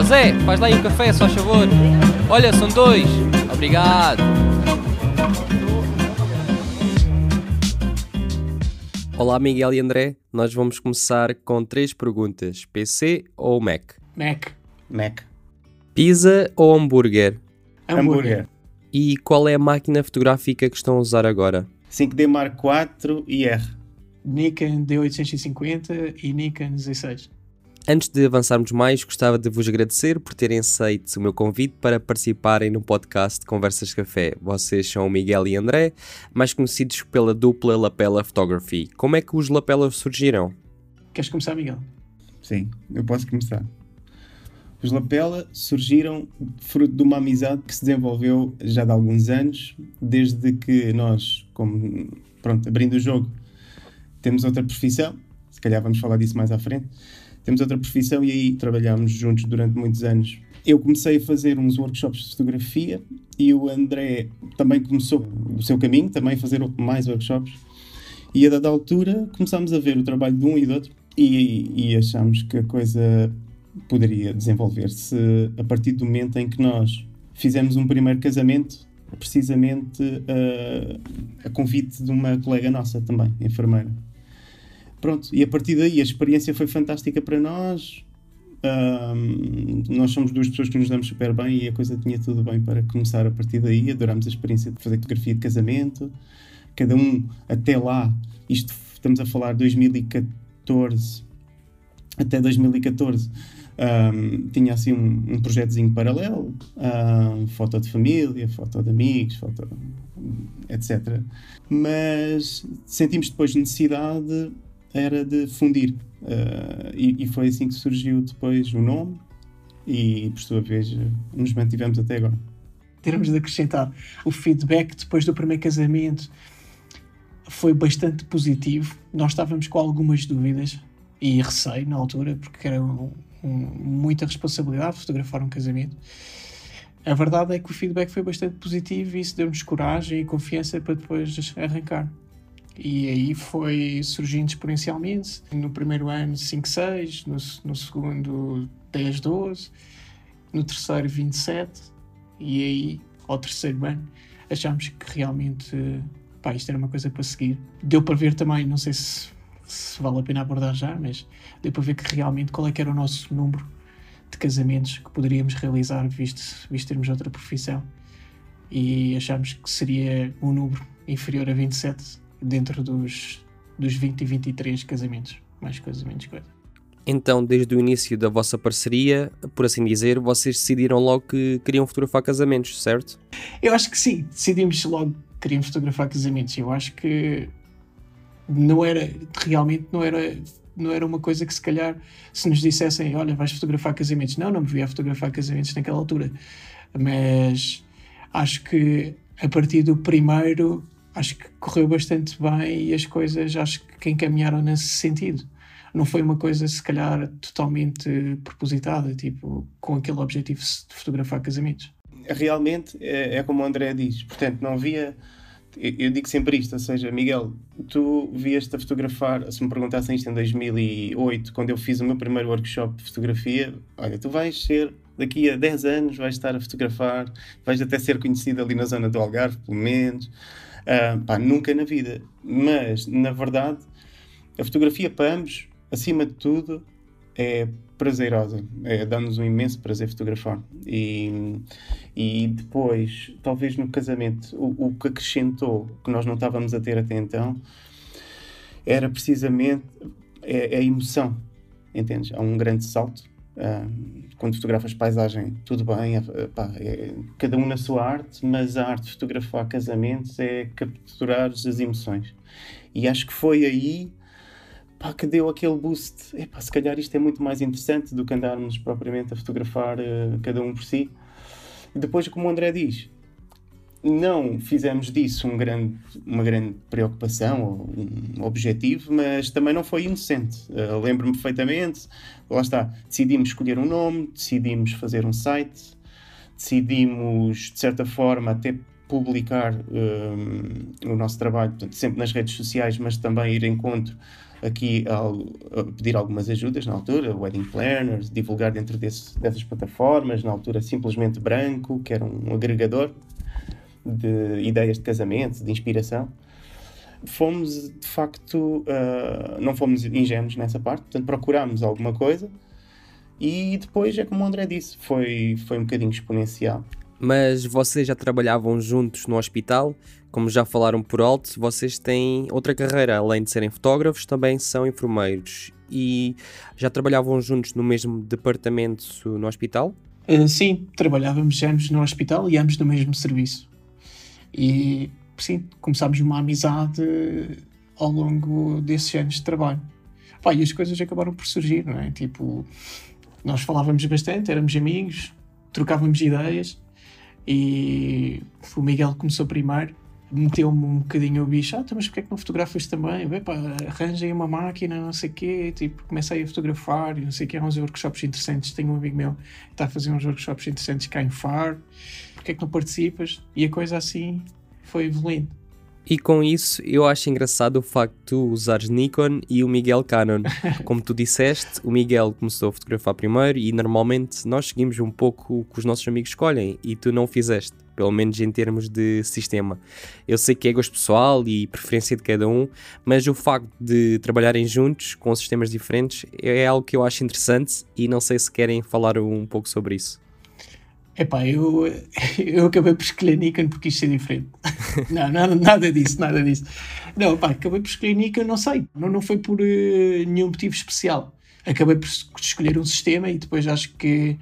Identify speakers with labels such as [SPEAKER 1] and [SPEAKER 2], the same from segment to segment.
[SPEAKER 1] Ó Zé, faz lá aí um café, só favor. Olha, são dois. Obrigado. Olá, Miguel e André. Nós vamos começar com três perguntas: PC ou Mac?
[SPEAKER 2] Mac.
[SPEAKER 3] Mac.
[SPEAKER 1] Pizza ou hambúrguer?
[SPEAKER 2] Hambúrguer.
[SPEAKER 1] E qual é a máquina fotográfica que estão a usar agora?
[SPEAKER 3] 5D Mark IV e R.
[SPEAKER 2] Nikon D850 e Nikon Z6.
[SPEAKER 1] Antes de avançarmos mais, gostava de vos agradecer por terem aceito o meu convite para participarem no podcast Conversas de Café. Vocês são o Miguel e André, mais conhecidos pela dupla Lapela Photography. Como é que os Lapelas surgiram?
[SPEAKER 2] Queres começar, Miguel?
[SPEAKER 3] Sim, eu posso começar. Os Lapela surgiram fruto de uma amizade que se desenvolveu já de alguns anos, desde que nós, como, pronto, abrindo o jogo, temos outra profissão, se calhar vamos falar disso mais à frente, temos outra profissão e aí trabalhámos juntos durante muitos anos. Eu comecei a fazer uns workshops de fotografia e o André também começou o seu caminho, também a fazer mais workshops. E a dada altura começámos a ver o trabalho de um e do outro e, e achámos que a coisa poderia desenvolver-se a partir do momento em que nós fizemos um primeiro casamento, precisamente uh, a convite de uma colega nossa também, enfermeira. Pronto, e a partir daí a experiência foi fantástica para nós. Um, nós somos duas pessoas que nos damos super bem e a coisa tinha tudo bem para começar a partir daí. Adorámos a experiência de fazer fotografia de casamento. Cada um até lá, isto estamos a falar 2014 até 2014, um, tinha assim um, um projetozinho paralelo, um, foto de família, foto de amigos, foto etc. Mas sentimos depois necessidade era de fundir. Uh, e, e, foi assim que surgiu depois o nome e, por sua vez, nos mantivemos até agora.
[SPEAKER 2] Teremos de acrescentar o feedback depois do primeiro casamento foi bastante positivo. Nós estávamos com algumas dúvidas e receio na altura, porque era um, um, muita responsabilidade fotografar um casamento. A verdade é que o feedback foi bastante positivo e isso deu-nos coragem e confiança para depois arrancar. E aí foi surgindo exponencialmente. No primeiro ano, 5, 6, no, no segundo, 10, 12, no terceiro, 27, e aí, ao terceiro ano, achámos que realmente pá, isto era uma coisa para seguir. Deu para ver também, não sei se, se vale a pena abordar já, mas deu para ver que realmente qual é que era o nosso número de casamentos que poderíamos realizar, visto, visto termos outra profissão. E achámos que seria um número inferior a 27 dentro dos, dos 20 e 23 casamentos. Mais coisas, menos coisa.
[SPEAKER 1] Então, desde o início da vossa parceria, por assim dizer, vocês decidiram logo que queriam fotografar casamentos, certo?
[SPEAKER 2] Eu acho que sim, decidimos logo que queríamos fotografar casamentos. Eu acho que não era, realmente não era, não era uma coisa que se calhar, se nos dissessem, olha, vais fotografar casamentos. Não, não me via fotografar casamentos naquela altura. Mas acho que a partir do primeiro acho que correu bastante bem e as coisas acho que encaminharam nesse sentido. Não foi uma coisa, se calhar, totalmente propositada, tipo, com aquele objetivo de fotografar casamentos.
[SPEAKER 3] Realmente é, é como o André diz, portanto, não havia. Eu digo sempre isto, ou seja, Miguel, tu vieste a fotografar, se me perguntassem isto em 2008, quando eu fiz o meu primeiro workshop de fotografia, olha, tu vais ser, daqui a 10 anos, vais estar a fotografar, vais até ser conhecido ali na zona do Algarve, pelo menos. Uh, pá, nunca na vida. Mas, na verdade, a fotografia para ambos, acima de tudo, é prazerosa. É, Dá-nos um imenso prazer fotografar. E, e depois, talvez no casamento, o, o que acrescentou, que nós não estávamos a ter até então, era precisamente é a emoção. Entendes? Há um grande salto quando fotografas paisagem, tudo bem, é, pá, é, cada um na sua arte, mas a arte de fotografar casamentos é capturar as emoções. E acho que foi aí pá, que deu aquele boost. Se calhar isto é muito mais interessante do que andarmos propriamente a fotografar uh, cada um por si. E depois, como o André diz, não fizemos disso um grande, uma grande preocupação ou um objetivo, mas também não foi inocente. Uh, Lembro-me perfeitamente, lá está, decidimos escolher um nome, decidimos fazer um site, decidimos, de certa forma, até publicar um, o nosso trabalho, portanto, sempre nas redes sociais, mas também ir encontro aqui a, pedir algumas ajudas na altura, wedding planners, divulgar dentro desse, dessas plataformas, na altura simplesmente branco, que era um agregador de ideias de casamento, de inspiração. Fomos, de facto, uh, não fomos ingênuos nessa parte, portanto procurámos alguma coisa e depois é como o André disse, foi, foi um bocadinho exponencial.
[SPEAKER 1] Mas vocês já trabalhavam juntos no hospital? Como já falaram por alto, vocês têm outra carreira, além de serem fotógrafos, também são enfermeiros. E já trabalhavam juntos no mesmo departamento no hospital?
[SPEAKER 2] Uh, sim, trabalhávamos ambos no hospital e ambos no mesmo serviço. E sim, começámos uma amizade ao longo desses anos de trabalho. Pá, e as coisas acabaram por surgir, não é? Tipo, nós falávamos bastante, éramos amigos, trocávamos ideias e o Miguel começou primeiro, meteu-me um bocadinho o bicho, ah, então, mas porquê é que não fotografas também? Epá, arranjem uma máquina, não sei o quê, tipo, comecei a fotografar não sei o quê, há uns workshops interessantes, tenho um amigo meu que está a fazer uns workshops interessantes cá em Faro, porquê é que não participas? E a coisa assim foi evoluindo.
[SPEAKER 1] E com isso, eu acho engraçado o facto de tu usares Nikon e o Miguel Canon. Como tu disseste, o Miguel começou a fotografar primeiro e normalmente nós seguimos um pouco o que os nossos amigos escolhem e tu não o fizeste, pelo menos em termos de sistema. Eu sei que é gosto pessoal e preferência de cada um, mas o facto de trabalharem juntos com sistemas diferentes é algo que eu acho interessante e não sei se querem falar um pouco sobre isso.
[SPEAKER 2] Epá, eu, eu acabei por escolher Nikon porque quis ser diferente. não, nada, nada disso, nada disso. Não, pá, acabei por escolher Nikon, não sei, não, não foi por uh, nenhum motivo especial. Acabei por escolher um sistema e depois acho que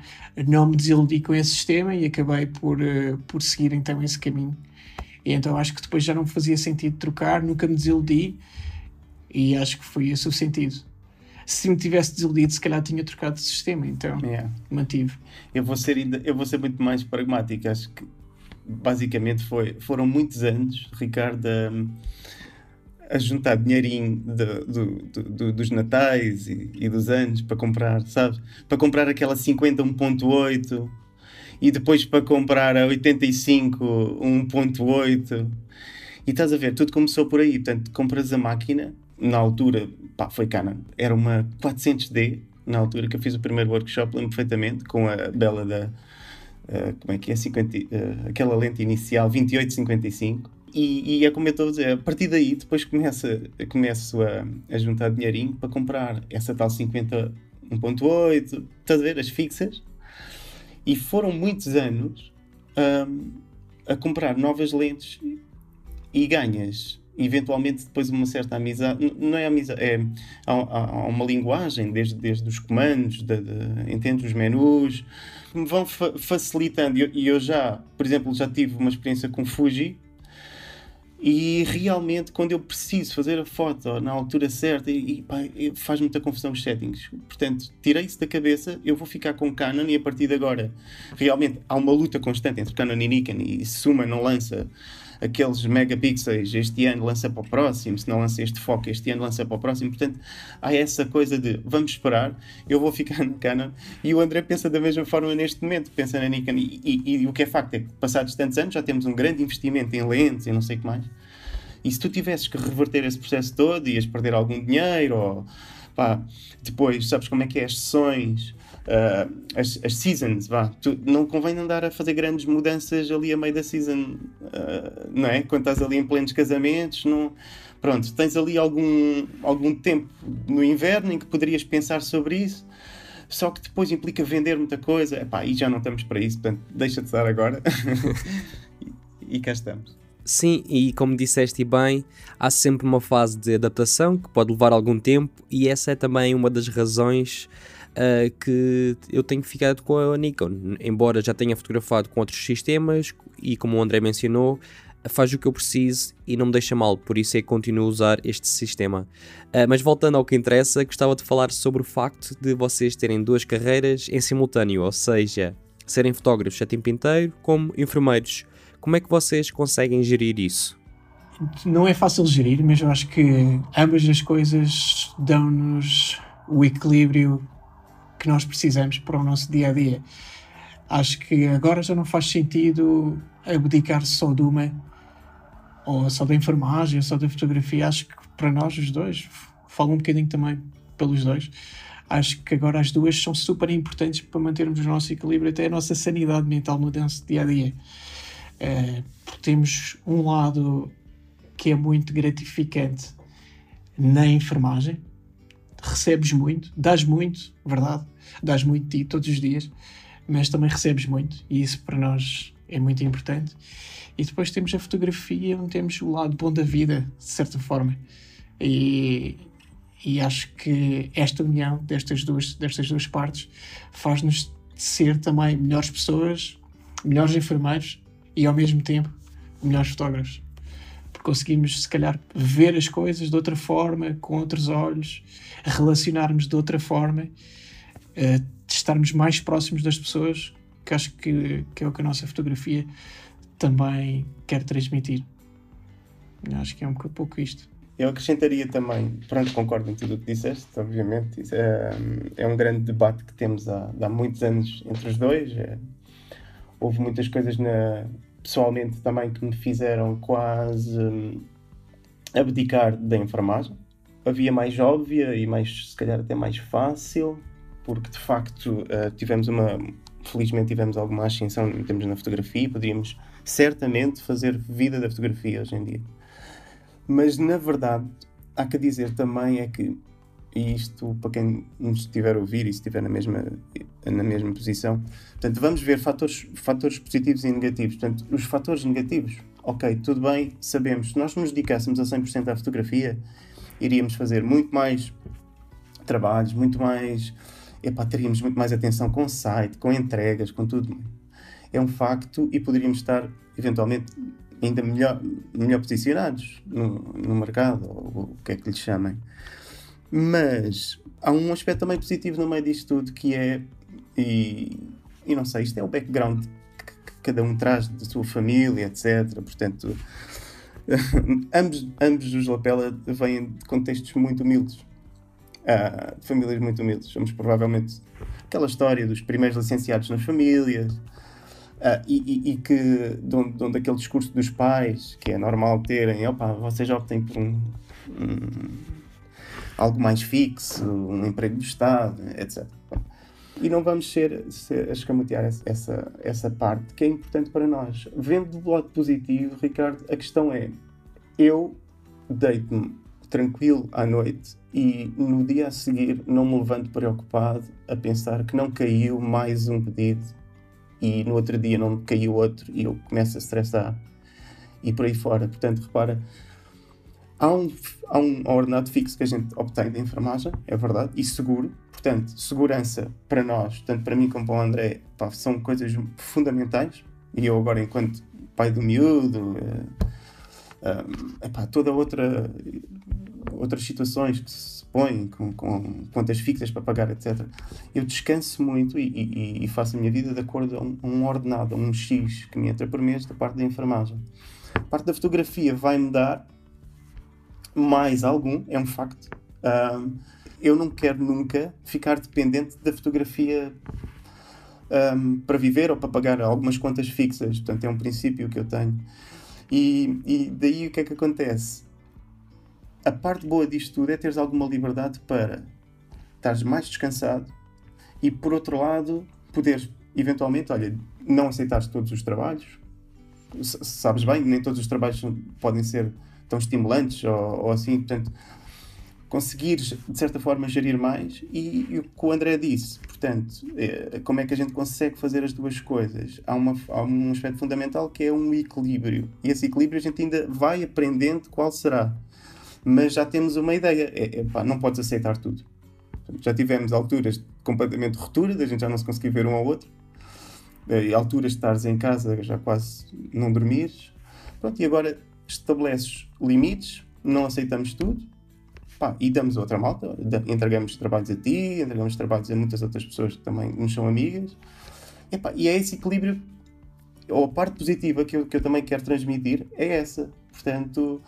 [SPEAKER 2] não me desiludi com esse sistema e acabei por, uh, por seguir então esse caminho. E então acho que depois já não fazia sentido trocar, nunca me desiludi e acho que foi esse o sentido se me tivesse desiludido, se calhar tinha trocado de sistema, então yeah. mantive.
[SPEAKER 3] Eu vou, ser, eu vou ser muito mais pragmático, acho que basicamente foi, foram muitos anos, Ricardo, a, a juntar dinheirinho de, do, do, dos natais e, e, dos anos para comprar, sabes? Para comprar aquela 50 1.8 e depois para comprar a 85 1.8 e estás a ver, tudo começou por aí, portanto compras a máquina na altura, pá, foi Canon. Era uma 400D, na altura que eu fiz o primeiro workshop, lembro perfeitamente, com a bela da. Uh, como é que é? 50, uh, eh, aquela lente inicial 2855. E, e é como eu estou a dizer, a partir daí depois começa, começo a, a juntar dinheirinho para comprar essa tal 50 1.8, estás a ver? As fixas. E foram muitos anos um, a comprar novas lentes e ganhas eventualmente depois uma certa amizade, não é amizade, é, há, há uma linguagem, desde, desde os comandos, de, de, os menus, que me vão fa facilitando. E eu, eu, já, por exemplo, já tive uma experiência com Fuji e realmente quando eu preciso fazer a foto na altura certa, e faz muita confusão os settings. Portanto, tirei isso da cabeça, eu vou ficar com Canon e a partir de agora, realmente há uma luta constante entre Canon e Nikon e Suma não lança aqueles megapixels este ano lança para o próximo, se não lança este foco este ano lança para o próximo, portanto há essa coisa de vamos esperar, eu vou ficar na Canon. E o André pensa da mesma forma neste momento, pensa na Nikon. E, e, e o que é facto é que passados tantos anos já temos um grande investimento em lentes e não sei o que mais. E se tu tivesses que reverter esse processo todo ias perder algum dinheiro ou pá, depois sabes como é que é as sessões uh, as, as, seasons, vá. Tu, não convém andar a fazer grandes mudanças ali a meio da season, uh, não é? Quando estás ali em plenos casamentos, não... Pronto, tens ali algum, algum tempo no inverno em que poderias pensar sobre isso, só que depois implica vender muita coisa, e já não estamos para isso, portanto, deixa de dar agora. e, e cá estamos.
[SPEAKER 1] Sim, e como disseste bem, há sempre uma fase de adaptação que pode levar algum tempo, e essa é também uma das razões uh, que eu tenho ficado com a Nikon. Embora já tenha fotografado com outros sistemas e como o André mencionou, faz o que eu preciso e não me deixa mal, por isso é que continuo a usar este sistema. Uh, mas voltando ao que interessa, gostava de falar sobre o facto de vocês terem duas carreiras em simultâneo, ou seja, serem fotógrafos a tempo inteiro como enfermeiros. Como é que vocês conseguem gerir isso?
[SPEAKER 2] Não é fácil gerir, mas eu acho que ambas as coisas dão-nos o equilíbrio que nós precisamos para o nosso dia a dia. Acho que agora já não faz sentido abdicar só de uma, ou só da enfermagem, ou só da fotografia. Acho que para nós os dois falo um bocadinho também pelos dois. Acho que agora as duas são super importantes para mantermos o nosso equilíbrio, até a nossa sanidade mental no dia a dia. Uh, temos um lado que é muito gratificante na enfermagem, recebes muito, dás muito, verdade, dás muito de ti todos os dias, mas também recebes muito, e isso para nós é muito importante. E depois temos a fotografia, onde temos o lado bom da vida, de certa forma. E, e acho que esta união destas duas, destas duas partes faz-nos ser também melhores pessoas, melhores enfermeiros e ao mesmo tempo melhores fotógrafos. Porque conseguimos, se calhar, ver as coisas de outra forma, com outros olhos, relacionarmos de outra forma, uh, estarmos mais próximos das pessoas, que acho que, que é o que a nossa fotografia também quer transmitir. Acho que é um pouco isto.
[SPEAKER 3] Eu acrescentaria também, pronto, concordo em tudo o que disseste, obviamente. É, é um grande debate que temos há, há muitos anos entre os dois. É, houve muitas coisas na, pessoalmente também que me fizeram quase hum, abdicar da enfermagem. Havia mais óbvia e mais, se calhar até mais fácil, porque de facto uh, tivemos uma, felizmente tivemos alguma ascensão em termos na fotografia e poderíamos certamente fazer vida da fotografia hoje em dia. Mas na verdade, há que dizer também é que, e isto para quem nos estiver a ouvir e estiver na mesma, na mesma posição, portanto, vamos ver fatores, fatores positivos e negativos. Portanto, os fatores negativos, ok, tudo bem, sabemos, se nós nos dedicássemos a 100% à fotografia, iríamos fazer muito mais trabalhos, muito mais. Epá, teríamos muito mais atenção com o site, com entregas, com tudo. É um facto e poderíamos estar, eventualmente, ainda melhor, melhor posicionados no, no mercado, ou o que é que lhes chamem. Mas há um aspecto também positivo no meio disto tudo que é, e, e não sei, isto é o background que, que cada um traz da sua família, etc. Portanto, ambos, ambos os Lapela vêm de contextos muito humildes, uh, de famílias muito humildes. Somos provavelmente aquela história dos primeiros licenciados nas famílias, Uh, e, e, que de onde, de onde, aquele discurso dos pais que é normal terem, opa, vocês optem por um, algo mais fixo, um emprego do Estado, etc. E não vamos ser, ser a escamotear essa, essa parte que é importante para nós. Vendo do lado positivo, Ricardo, a questão é: eu deito-me tranquilo à noite e no dia a seguir não me levanto preocupado a pensar que não caiu mais um pedido e no outro dia não caiu outro e eu começo a estressar e por aí fora. Portanto, repara, há um, há um ordenado fixo que a gente obtém da enfermagem, é verdade, e seguro. Portanto, segurança para nós, tanto para mim como para o André, pá, são coisas fundamentais. E eu agora, enquanto pai do miúdo, é, é, epá, toda outra outras situações que se põem com, com contas fixas para pagar, etc. Eu descanso muito e, e, e, faço a minha vida de acordo a um, um, ordenado, a um X que me entra por mês da parte da enfermagem. A parte da fotografia vai-me dar mais algum, é um facto. Eu não quero nunca ficar dependente da fotografia um, para viver ou para pagar algumas contas fixas. Portanto, é um princípio que eu tenho. E, e daí o que é que acontece? a parte boa disto tudo é teres alguma liberdade para estares mais descansado e, por outro lado, poderes eventualmente, olha, não aceitares todos os trabalhos. Sabes bem, nem todos os trabalhos podem ser tão estimulantes ou, ou assim, portanto, conseguires de certa forma gerir mais e, e, o que o André disse, portanto, é, como é que a gente consegue fazer as duas coisas? Há, uma, há um aspecto fundamental que é um equilíbrio e esse equilíbrio a gente ainda vai aprendendo qual será mas já temos uma ideia. É, é, pá, não podes aceitar tudo. Já tivemos alturas completamente de ruptura, da gente já não se conseguir ver um ao outro, eh, e alturas de estares em casa já quase não dormires. Pronto, e agora estabeleces limites, não aceitamos tudo, pá, e damos outra malta, entregamos trabalhos a ti, entregamos trabalhos a muitas outras pessoas que também nos são amigas. E, pá, e é esse equilíbrio, ou a parte positiva que eu, que eu também quero transmitir é essa. Portanto,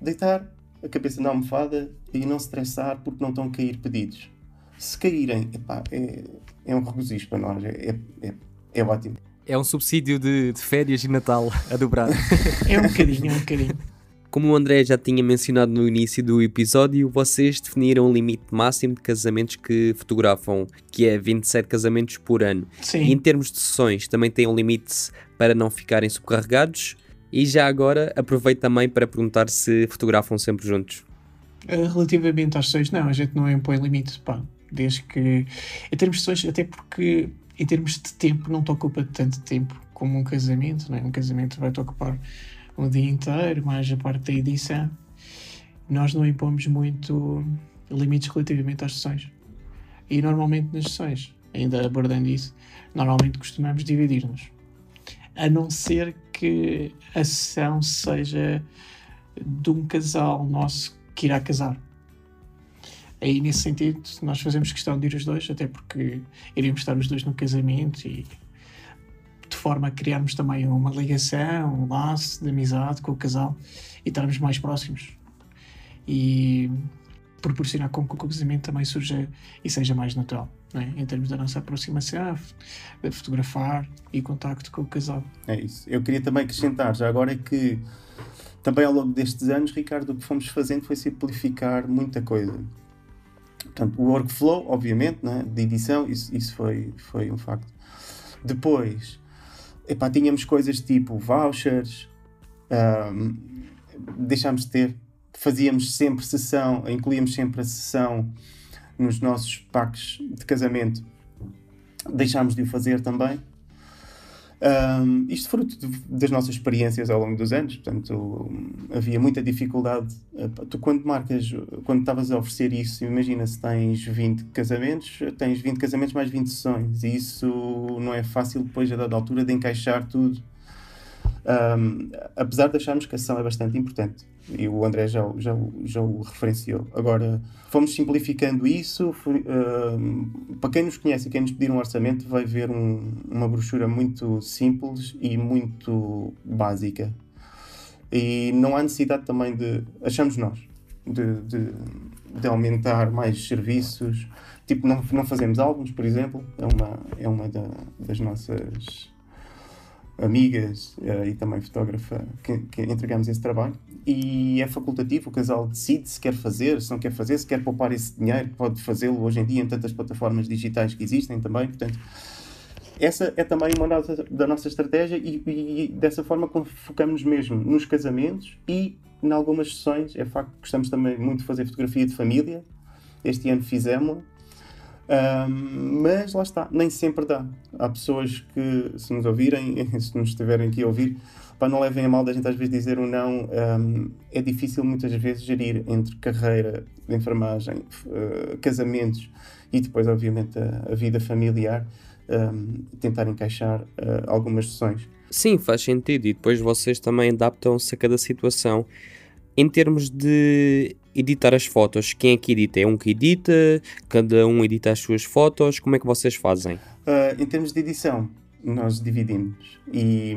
[SPEAKER 3] deitar, a cabeça na almofada e não se estressar porque não estão a cair pedidos. Se caírem, epá, é, é um regozijo para nós, é, é, é ótimo.
[SPEAKER 1] É um subsídio de, de férias e Natal a dobrar.
[SPEAKER 2] é um bocadinho, é um bocadinho.
[SPEAKER 1] Como o André já tinha mencionado no início do episódio, vocês definiram um limite máximo de casamentos que fotografam, que é 27 casamentos por ano.
[SPEAKER 2] Sim.
[SPEAKER 1] E em termos de sessões, também tem um limite para não ficarem subcarregados. E já agora aproveito também para perguntar se fotografam sempre juntos.
[SPEAKER 2] Uh, Relativamente às sessões, não, a gente não impõe limite, pá. Desde que. Em termos de sessões, até porque em termos de tempo não te ocupa tanto tempo como um casamento, não é? Um casamento vai-te ocupar um dia inteiro, mais a parte da edição. Nós não impomos muito limites relativamente às sessões. E normalmente nas sessões, ainda abordando isso, normalmente costumamos dividir-nos. A não ser que a sessão seja de um casal nosso que irá casar. Aí, nesse sentido, nós fazemos questão de ir os dois, até porque iríamos estar os dois no casamento e forma a criarmos também uma ligação, um laço de amizade com o casal e estarmos mais próximos. E proporcionar com que o casamento também surja e seja mais natural, é? em termos da nossa aproximação, de fotografar e contacto com o casal.
[SPEAKER 3] É isso. Eu queria também acrescentar, já agora é que também ao longo destes anos, Ricardo, o que fomos fazendo foi simplificar muita coisa. Portanto, o workflow, obviamente, né, de edição, isso, isso foi, foi um facto. Depois, epá, tínhamos coisas tipo vouchers, um, deixámos de ter, fazíamos sempre sessão, incluíamos sempre a sessão nos nossos packs de casamento, deixámos de o fazer também. Um, isto fruto de, das nossas experiências ao longo dos anos, portanto, havia muita dificuldade. Tu, quando marcas, quando estavas a oferecer isso, imagina se tens 20 casamentos, tens 20 casamentos mais 20 sessões, e isso não é fácil depois, a dada altura, de encaixar tudo. Um, apesar de acharmos que a sessão é bastante importante e o André já, já, já o referenciou. Agora, fomos simplificando isso. uh, para quem nos conhece e quem nos pedir um orçamento, vai ver um, uma brochura muito simples e muito básica. E não há necessidade também de, achamos nós, de, de, de aumentar mais serviços. Tipo, não, não fazemos álbuns, por exemplo, é uma, é uma da, das nossas amigas uh, e também fotógrafa que, que, entregamos esse trabalho e é facultativo, o casal decide se quer fazer, se não quer fazer, se quer poupar esse dinheiro, pode fazê-lo hoje em dia em tantas plataformas digitais que existem também, portanto essa é também uma nossa, da nossa estratégia e, e, dessa forma focamos mesmo nos casamentos e em algumas sessões, é facto que gostamos também muito de fazer fotografia de família, este ano fizemos um, mas lá está, nem sempre dá. Há pessoas que, se nos ouvirem, se nos estiverem aqui a ouvir, para não levem a mal da gente às vezes dizer um não, um, é difícil muitas vezes gerir entre carreira de enfermagem, uh, casamentos e depois, obviamente, a, a vida familiar, um, tentar encaixar uh, algumas sessões.
[SPEAKER 1] Sim, faz sentido. E depois vocês também adaptam-se a cada situação. Em termos de editar as fotos, quem é que edita? É um que edita? Cada um edita as suas fotos? Como é que vocês fazem?
[SPEAKER 3] Uh, em termos de edição, nós dividimos. E,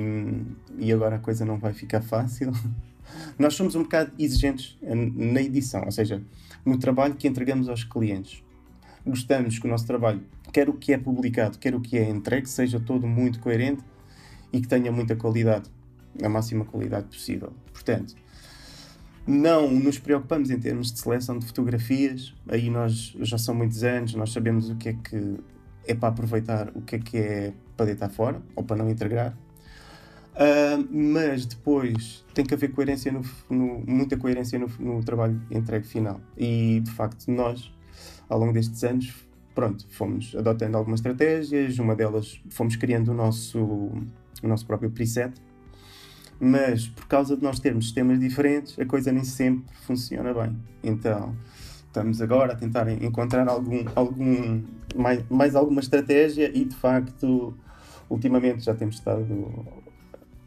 [SPEAKER 3] e agora a coisa não vai ficar fácil. nós somos um bocado exigentes na edição, ou seja, no trabalho que entregamos aos clientes. Gostamos que o nosso trabalho, quer o que é publicado, quer o que é entregue, seja todo muito coerente e que tenha muita qualidade, a máxima qualidade possível. Portanto, não nos preocupamos em termos de seleção de fotografias, aí nós já são muitos anos, nós sabemos o que é que é para aproveitar, o que é que é para deitar fora ou para não integrar. Uh, mas depois tem que haver coerência no, no, muita coerência no, no, trabalho entregue final. E de facto, nós, ao longo destes anos, pronto, fomos adotando algumas estratégias, uma delas fomos criando o nosso, o nosso próprio preset mas por causa de nós termos sistemas diferentes, a coisa nem sempre funciona bem. Então, estamos agora a tentar encontrar algum, algum mais, mais alguma estratégia e de facto, ultimamente já temos estado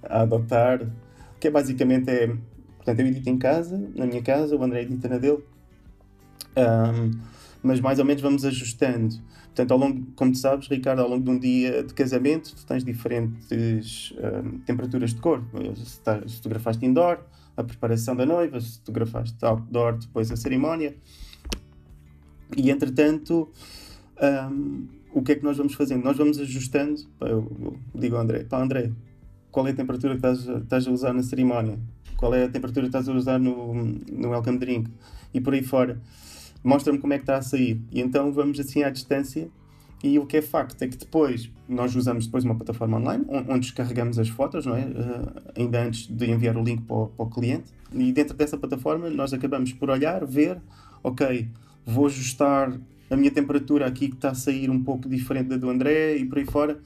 [SPEAKER 3] a adotar, que é basicamente é, portanto, eu edito em casa, na minha casa, o André edita na dele. Um, mas mais ou menos vamos ajustando. Portanto, ao longo, como tu sabes, Ricardo, ao longo de um dia de casamento, tu tens diferentes um, temperaturas de cor. Se, tá, se fotografaste indoor, a preparação da noiva, se fotografaste outdoor, depois a cerimónia. E entretanto, um, o que é que nós vamos fazendo? Nós vamos ajustando. Eu, digo ao André: pá, André, qual é a temperatura que estás, estás a usar na cerimónia? qual é a temperatura que estás a usar no, no welcome drink e por aí fora. Mostra-me como é que está a sair. E então vamos assim à distância. E o que é facto é que depois nós usamos depois uma plataforma online onde descarregamos as fotos, não é? Uh, ainda antes de enviar o link para o, para o cliente. E dentro dessa plataforma nós acabamos por olhar, ver, ok, vou ajustar a minha temperatura aqui que está a sair um pouco diferente da do André e por aí fora.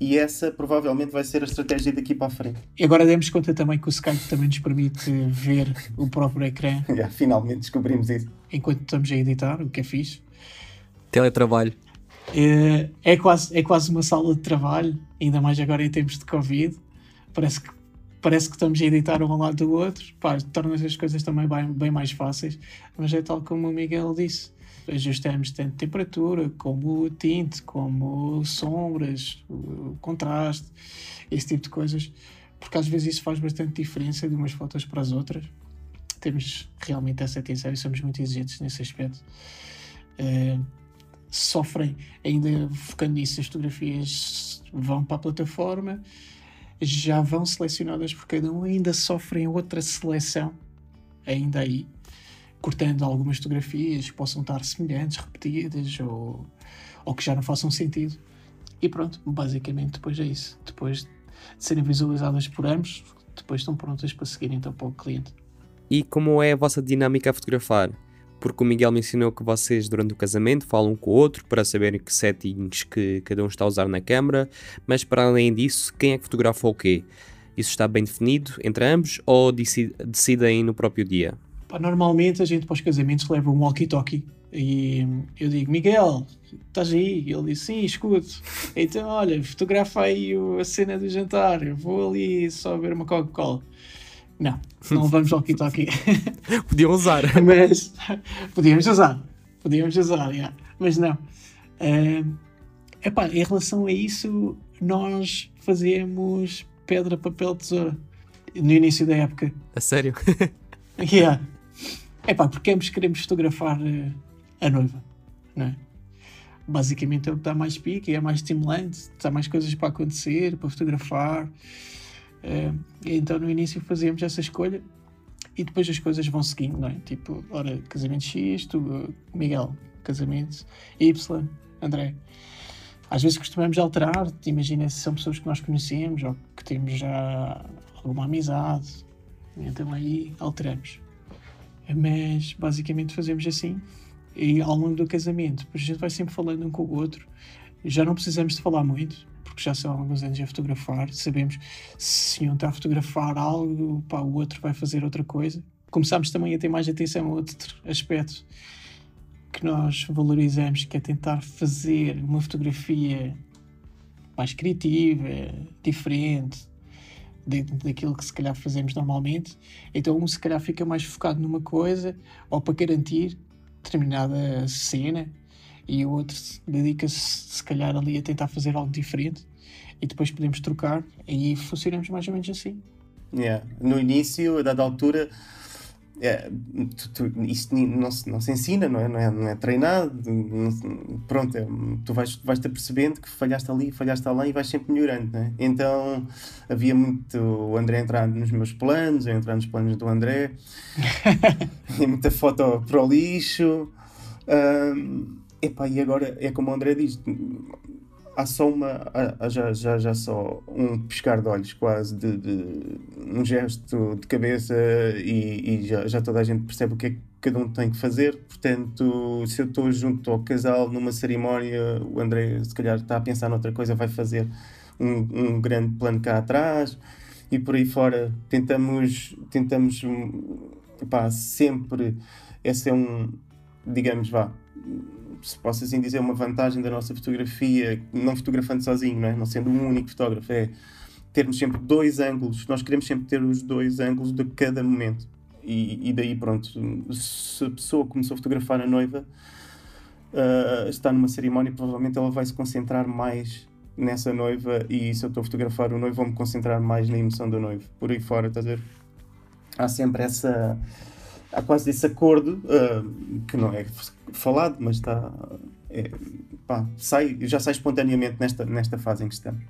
[SPEAKER 3] E essa provavelmente vai ser a estratégia daqui para a frente.
[SPEAKER 2] E agora demos conta também que o Skype também nos permite ver o próprio ecrã.
[SPEAKER 3] yeah, finalmente descobrimos isso.
[SPEAKER 2] Enquanto estamos a editar, o que é fixe.
[SPEAKER 1] Teletrabalho.
[SPEAKER 2] É, é, quase, é quase uma sala de trabalho, ainda mais agora em tempos de Covid. Parece que, parece que estamos a editar um ao lado do outro. torna as coisas também bem, bem mais fáceis. Mas é tal como o Miguel disse ajustamos tanto temperatura, como tinte, como sombras, o contraste, esse tipo de coisas, porque às vezes isso faz bastante diferença de umas fotos para as outras. Temos realmente essa atenção e somos muito exigentes nesse aspecto. Uh, sofrem, ainda focando nisso, as fotografias vão para a plataforma, já vão selecionadas por cada um, ainda sofrem outra seleção, ainda aí, cortando algumas fotografias que possam estar semelhantes, repetidas ou, ou que já não façam sentido. E pronto, basicamente depois é isso. Depois de serem visualizadas por ambos, depois estão prontas para seguir então para o cliente.
[SPEAKER 1] E como é a vossa dinâmica a fotografar? Porque o Miguel mencionou que vocês durante o casamento falam com o outro para saberem que settings que cada um está a usar na câmera, mas para além disso, quem é que fotografa o quê? Isso está bem definido entre ambos ou decidem no próprio dia?
[SPEAKER 2] Normalmente a gente para os casamentos leva um walkie-talkie e eu digo, Miguel, estás aí? E ele diz, sim, escuto. Então, olha, fotografa aí a cena do jantar, eu vou ali só ver uma Coca-Cola. Não, não levamos walkie-talkie.
[SPEAKER 1] Podiam usar.
[SPEAKER 2] Mas, podíamos usar, podíamos usar, yeah. mas não. Uh, epá, em relação a isso, nós fazemos pedra, papel, tesoura no início da época.
[SPEAKER 1] A sério?
[SPEAKER 2] yeah. É pá, porque ambos queremos fotografar uh, a noiva, não é? Basicamente é o que dá mais pique, é mais estimulante, há mais coisas para acontecer, para fotografar. Uh, então no início fazíamos essa escolha e depois as coisas vão seguindo, não é? Tipo, ora, casamento X, tu, uh, Miguel, casamento Y, André. Às vezes costumamos alterar, imagina se são pessoas que nós conhecemos ou que temos já alguma amizade, então aí alteramos. Mas basicamente fazemos assim. E ao longo do casamento, a gente vai sempre falando um com o outro. Já não precisamos de falar muito, porque já são alguns anos a fotografar. Sabemos se um está a fotografar algo, pá, o outro vai fazer outra coisa. Começamos também a ter mais atenção a outro aspecto que nós valorizamos, que é tentar fazer uma fotografia mais criativa, diferente, daquilo que se calhar fazemos normalmente. Então um se calhar fica mais focado numa coisa ou para garantir determinada cena e o outro dedica-se se calhar ali a tentar fazer algo diferente e depois podemos trocar e funcionamos mais ou menos assim.
[SPEAKER 3] Yeah. No início, a dada altura, é, tu, tu, isto não se, não se ensina, não é, não é, não é treinado. Não, pronto, é, tu vais, vais-te apercebendo que falhaste ali, falhaste lá e vais sempre melhorando. Né? Então havia muito o André entrar nos meus planos, eu entrar nos planos do André, e muita foto para o lixo. Um, epá, e agora é como o André diz: há só uma há, já, já, já só um piscar de olhos quase de, de um gesto de cabeça e, e, já, já toda a gente percebe o que é que cada um tem que fazer. Portanto se eu estou junto ao casal numa cerimónia o André se calhar está a pensar noutra coisa vai fazer um, um grande plano cá atrás e por aí fora. Tentamos tentamos pá, sempre esse é um digamos vá se posso assim dizer, uma vantagem da nossa fotografia, não fotografando sozinho, não, é? não sendo um único fotógrafo, é termos sempre dois ângulos. Nós queremos sempre ter os dois ângulos de cada momento. E, e daí, pronto, se a pessoa começou a fotografar a noiva, uh, está numa cerimónia, provavelmente ela vai se concentrar mais nessa noiva. E se eu estou a fotografar o noivo, vou-me concentrar mais na emoção do noivo. Por aí fora, estás a ver? Há sempre essa há quase esse acordo uh, que não é falado, mas está é, pá, sai, já sai espontaneamente nesta, nesta fase em que estamos.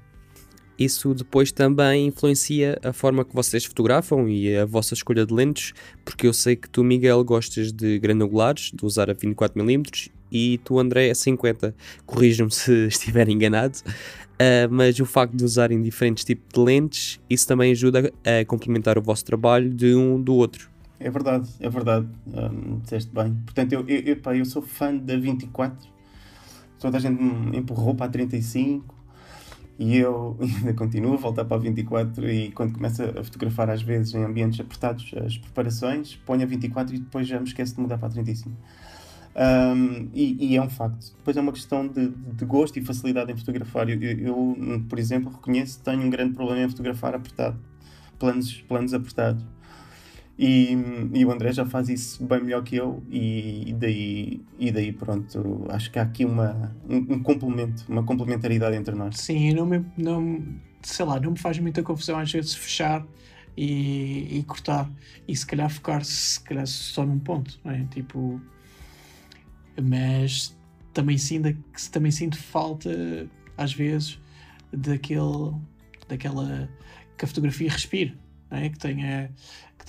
[SPEAKER 1] isso depois também influencia a forma que vocês fotografam e a vossa escolha de lentes, porque eu sei que tu, Miguel, gostas de granulares, de usar a 24mm e tu, André, a 50. Corrijam-me se estiver enganado, uh, mas o facto de usarem diferentes tipos de lentes, isso também ajuda a complementar o vosso trabalho de um do outro.
[SPEAKER 3] É verdade, é verdade, um, disseste bem. Portanto, eu, eu, eu, pá, eu sou fã da 24, toda a gente me empurrou para a 35 e eu ainda continuo a voltar para a 24 e quando começo a fotografar às vezes em ambientes apertados as preparações, ponho a 24 e depois já me esqueço de mudar para a 35. Um, e, e, é um facto. Depois é uma questão de, de gosto e facilidade em fotografar. Eu, eu, por exemplo, reconheço que tenho um grande problema em fotografar apertado, planos, planos apertados. E, e, o André já faz isso bem melhor que eu, e, daí, e daí pronto, acho que há aqui uma, um, um complemento, uma complementaridade entre nós.
[SPEAKER 2] Sim, não me, não, sei lá, não me faz muita confusão às vezes fechar e, e cortar, e se calhar focar-se só num ponto, não é? Tipo, mas também sinto, também sinto falta às vezes daquele, daquela que a fotografia respire, não é? que tenha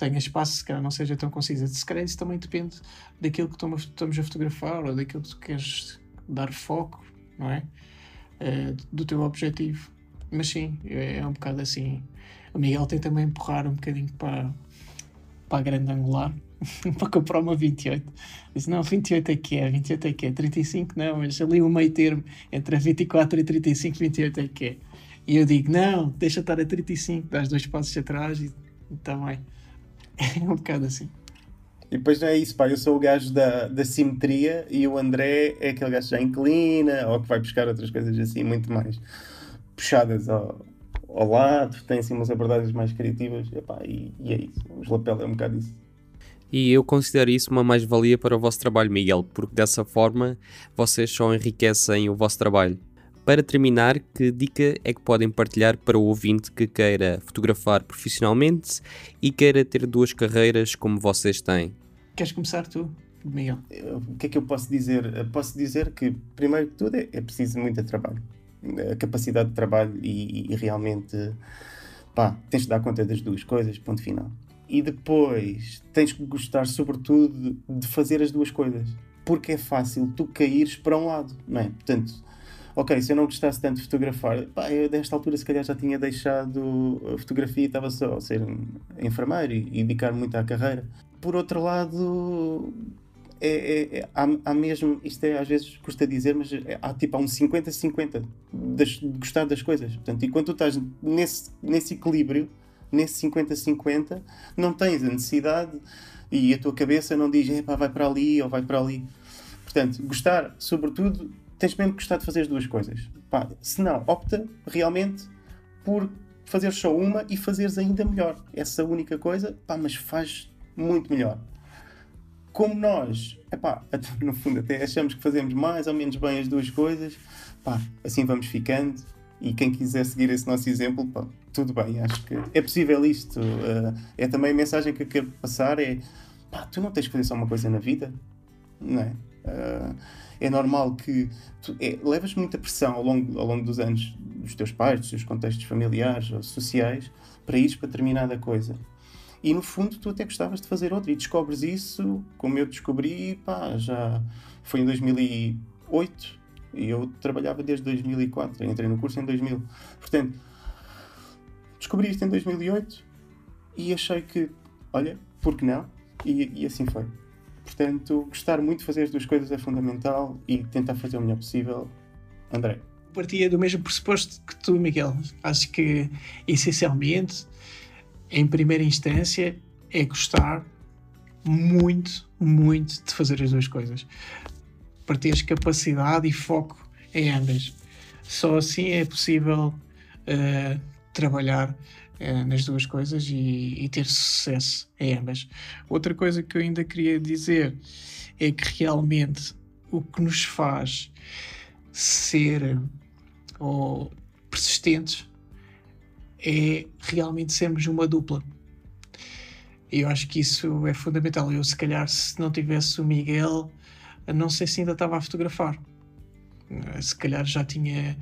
[SPEAKER 2] tenha espaço, se calhar não seja tão concisa. Se calhar isso também depende daquilo que estamos a fotografar ou daquilo que tu queres dar foco, não é? é do teu objetivo. Mas sim, é, é um bocado assim. O Miguel tem também empurrar um bocadinho para, para a grande angular para comprar uma 28. Disse, não, 28 é que é, 28 é que é, 35 não, mas ali o meio termo entre a 24 e 35, 28 é que é. E eu digo, não, deixa estar a 35, dás dois passos atrás e também. É um bocado assim.
[SPEAKER 3] E depois não é isso, pá, eu sou o gajo da, da simetria e o André é aquele gajo que já inclina ou que vai buscar outras coisas assim, muito mais puxadas ao, ao lado, tem assim umas abordagens mais criativas, epá, e, e é isso, os lapel é um bocado isso.
[SPEAKER 1] E eu considero isso uma mais-valia para o vosso trabalho, Miguel, porque dessa forma vocês só enriquecem o vosso trabalho. Para terminar, que dica é que podem partilhar para o ouvinte que queira fotografar profissionalmente e queira ter duas carreiras como vocês têm?
[SPEAKER 2] Queres começar tu, Miguel?
[SPEAKER 3] O que é que eu posso dizer? Posso dizer que, primeiro que tudo, é, é preciso muito trabalho. A capacidade de trabalho e, e realmente, pá, tens de dar conta das duas coisas, ponto final. E depois, tens que gostar, sobretudo, de fazer as duas coisas. Porque é fácil tu caíres para um lado, não é? Portanto, ok, se eu não gostasse tanto de fotografar, pá, eu desta altura se calhar já tinha deixado a fotografia e estava só a ser enfermeiro e, dedicar muito à carreira. Por outro lado, é, é, é, há, há, mesmo, isto é, às vezes custa dizer, mas é, há tipo há um 50-50 de gostar das coisas. Portanto, e quando tu estás nesse, nesse equilíbrio, nesse 50-50, não tens a necessidade e a tua cabeça não diz, vai para ali ou vai para ali. Portanto, gostar, sobretudo, tens mesmo que gostar de fazer as duas coisas. Pá, se não, opta realmente por fazer só uma e fazeres ainda melhor. Essa única coisa, pá, mas faz muito melhor. Como nós, epá, no fundo até achamos que fazemos mais ou menos bem as duas coisas, pá, assim vamos ficando. E quem quiser seguir esse nosso exemplo, pá, tudo bem, acho que é possível isto. Uh, é também a mensagem que eu quero passar: é pá, tu não tens que fazer só uma coisa na vida, não é? Uh, é normal que tu, é, levas muita pressão ao longo, ao longo dos anos dos teus pais, dos teus contextos familiares ou sociais, para ires para determinada coisa. E no fundo tu até gostavas de fazer outra e descobres isso, como eu descobri, pá, já foi em 2008 e eu trabalhava desde 2004, entrei no curso em 2000. Portanto, descobri isto em 2008 e achei que, olha, por que não? E, e assim foi. Portanto, gostar muito de fazer as duas coisas é fundamental e tentar fazer o melhor possível. André.
[SPEAKER 2] Partia do mesmo pressuposto que tu, Miguel. Acho que, essencialmente, em primeira instância, é gostar muito, muito de fazer as duas coisas. Para teres capacidade e foco em ambas. Só assim é possível uh, trabalhar eh, nas duas coisas e, e, ter sucesso em ambas. Outra coisa que eu ainda queria dizer é que realmente o que nos faz ser ou persistentes é realmente sermos uma dupla. Eu acho que isso é fundamental. Eu, se calhar, se não tivesse o Miguel, não sei se ainda estava a fotografar. se calhar já tinha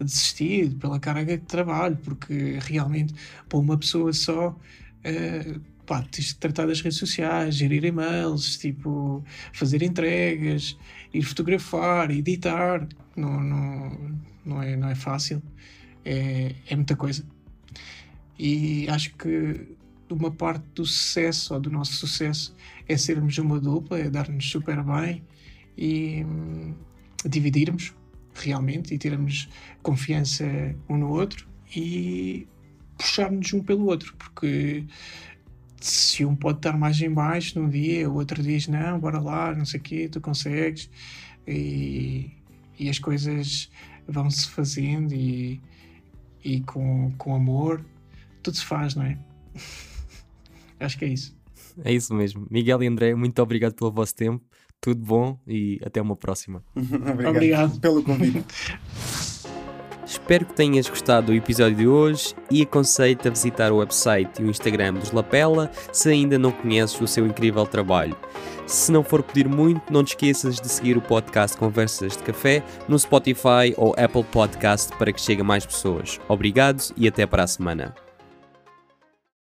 [SPEAKER 2] desistido pela carga de trabalho, porque realmente para uma pessoa só uh, pá, tens de tratar das redes sociais, gerir e-mails, tipo, fazer entregas, ir fotografar, editar, não, não, não, é, não é fácil, é, é muita coisa. E acho que uma parte do sucesso, ou do nosso sucesso, é sermos uma dupla, é dar-nos super bem e hum, dividirmos realmente e termos confiança um no outro e puxar-nos um pelo outro, porque se um pode estar mais em baixo num dia, o outro diz não, bora lá, não sei o quê, tu consegues e, e as coisas vão-se fazendo e, e com, com amor tudo se faz, não é? Acho que é isso.
[SPEAKER 1] É isso mesmo. Miguel e André, muito obrigado pelo vosso tempo. Tudo bom e até uma próxima.
[SPEAKER 3] obrigado, obrigado pelo convite.
[SPEAKER 1] Espero que tenhas gostado do episódio de hoje e aconselho-te a visitar o website e o Instagram dos Lapela se ainda não conheces o seu incrível trabalho. Se não for pedir muito, não te esqueças de seguir o podcast Conversas de Café no Spotify ou Apple Podcast para que chegue a mais pessoas. Obrigado e até para a semana.